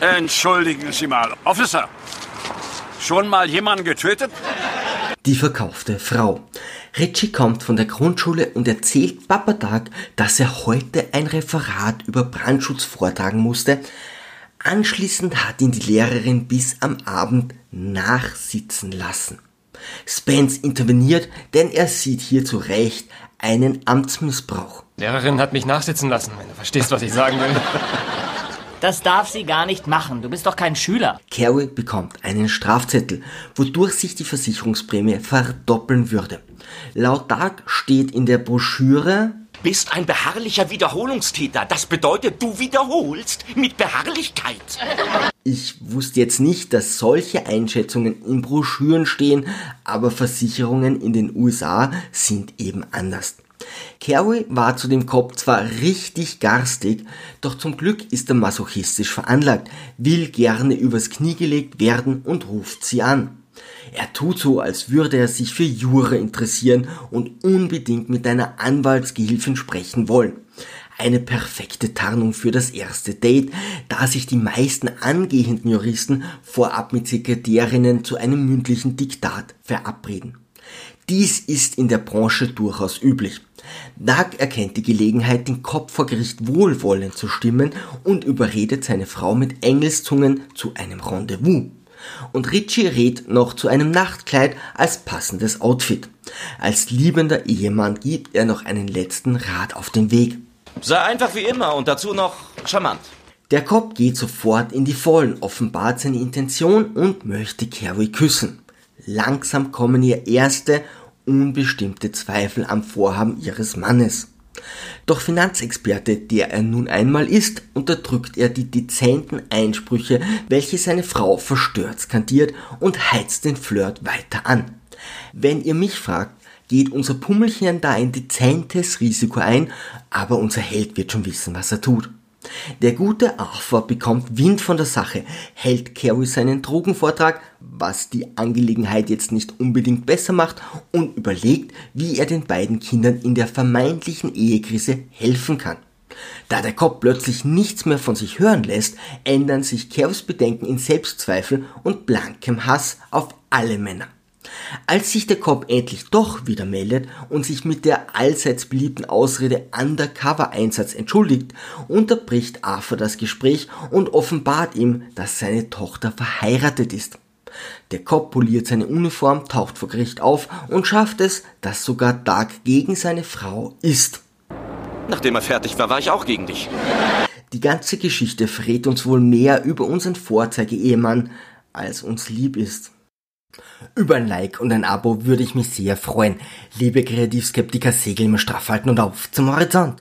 Entschuldigen Sie mal, Officer. Schon mal jemanden getötet? Die verkaufte Frau. Richie kommt von der Grundschule und erzählt Papa Doug, dass er heute ein Referat über Brandschutz vortragen musste. Anschließend hat ihn die Lehrerin bis am Abend nachsitzen lassen. Spence interveniert, denn er sieht hier zu Recht einen Amtsmissbrauch. Lehrerin hat mich nachsitzen lassen, wenn du verstehst, was ich sagen will. Das darf sie gar nicht machen. Du bist doch kein Schüler. Carrie bekommt einen Strafzettel, wodurch sich die Versicherungsprämie verdoppeln würde. Laut Doug steht in der Broschüre, Bist ein beharrlicher Wiederholungstäter. Das bedeutet, du wiederholst mit Beharrlichkeit. ich wusste jetzt nicht, dass solche Einschätzungen in Broschüren stehen, aber Versicherungen in den USA sind eben anders. Carrie war zu dem Kopf zwar richtig garstig, doch zum Glück ist er masochistisch veranlagt, will gerne übers Knie gelegt werden und ruft sie an. Er tut so, als würde er sich für Jura interessieren und unbedingt mit einer Anwaltsgehilfin sprechen wollen. Eine perfekte Tarnung für das erste Date, da sich die meisten angehenden Juristen vorab mit Sekretärinnen zu einem mündlichen Diktat verabreden. Dies ist in der Branche durchaus üblich. Doug erkennt die Gelegenheit, den Kopf vor Gericht wohlwollend zu stimmen und überredet seine Frau mit Engelszungen zu einem Rendezvous. Und Richie rät noch zu einem Nachtkleid als passendes Outfit. Als liebender Ehemann gibt er noch einen letzten Rat auf den Weg. Sei einfach wie immer und dazu noch charmant. Der Cop geht sofort in die Vollen, offenbart seine Intention und möchte Carrie küssen. Langsam kommen ihr erste unbestimmte Zweifel am Vorhaben ihres Mannes. Doch Finanzexperte, der er nun einmal ist, unterdrückt er die dezenten Einsprüche, welche seine Frau verstört skandiert und heizt den Flirt weiter an. Wenn ihr mich fragt, geht unser Pummelchen da ein dezentes Risiko ein, aber unser Held wird schon wissen, was er tut. Der gute Arthur bekommt Wind von der Sache, hält Carrie seinen Drogenvortrag, was die Angelegenheit jetzt nicht unbedingt besser macht, und überlegt, wie er den beiden Kindern in der vermeintlichen Ehekrise helfen kann. Da der Kopf plötzlich nichts mehr von sich hören lässt, ändern sich Carries Bedenken in Selbstzweifel und blankem Hass auf alle Männer. Als sich der Cop endlich doch wieder meldet und sich mit der allseits beliebten Ausrede Undercover-Einsatz entschuldigt, unterbricht Arthur das Gespräch und offenbart ihm, dass seine Tochter verheiratet ist. Der Cop poliert seine Uniform, taucht vor Gericht auf und schafft es, dass sogar Doug gegen seine Frau ist. Nachdem er fertig war, war ich auch gegen dich. Die ganze Geschichte verrät uns wohl mehr über unseren Vorzeige-Ehemann, als uns lieb ist. Über ein Like und ein Abo würde ich mich sehr freuen. Liebe Kreativskeptiker, segeln wir straff halten und auf zum Horizont.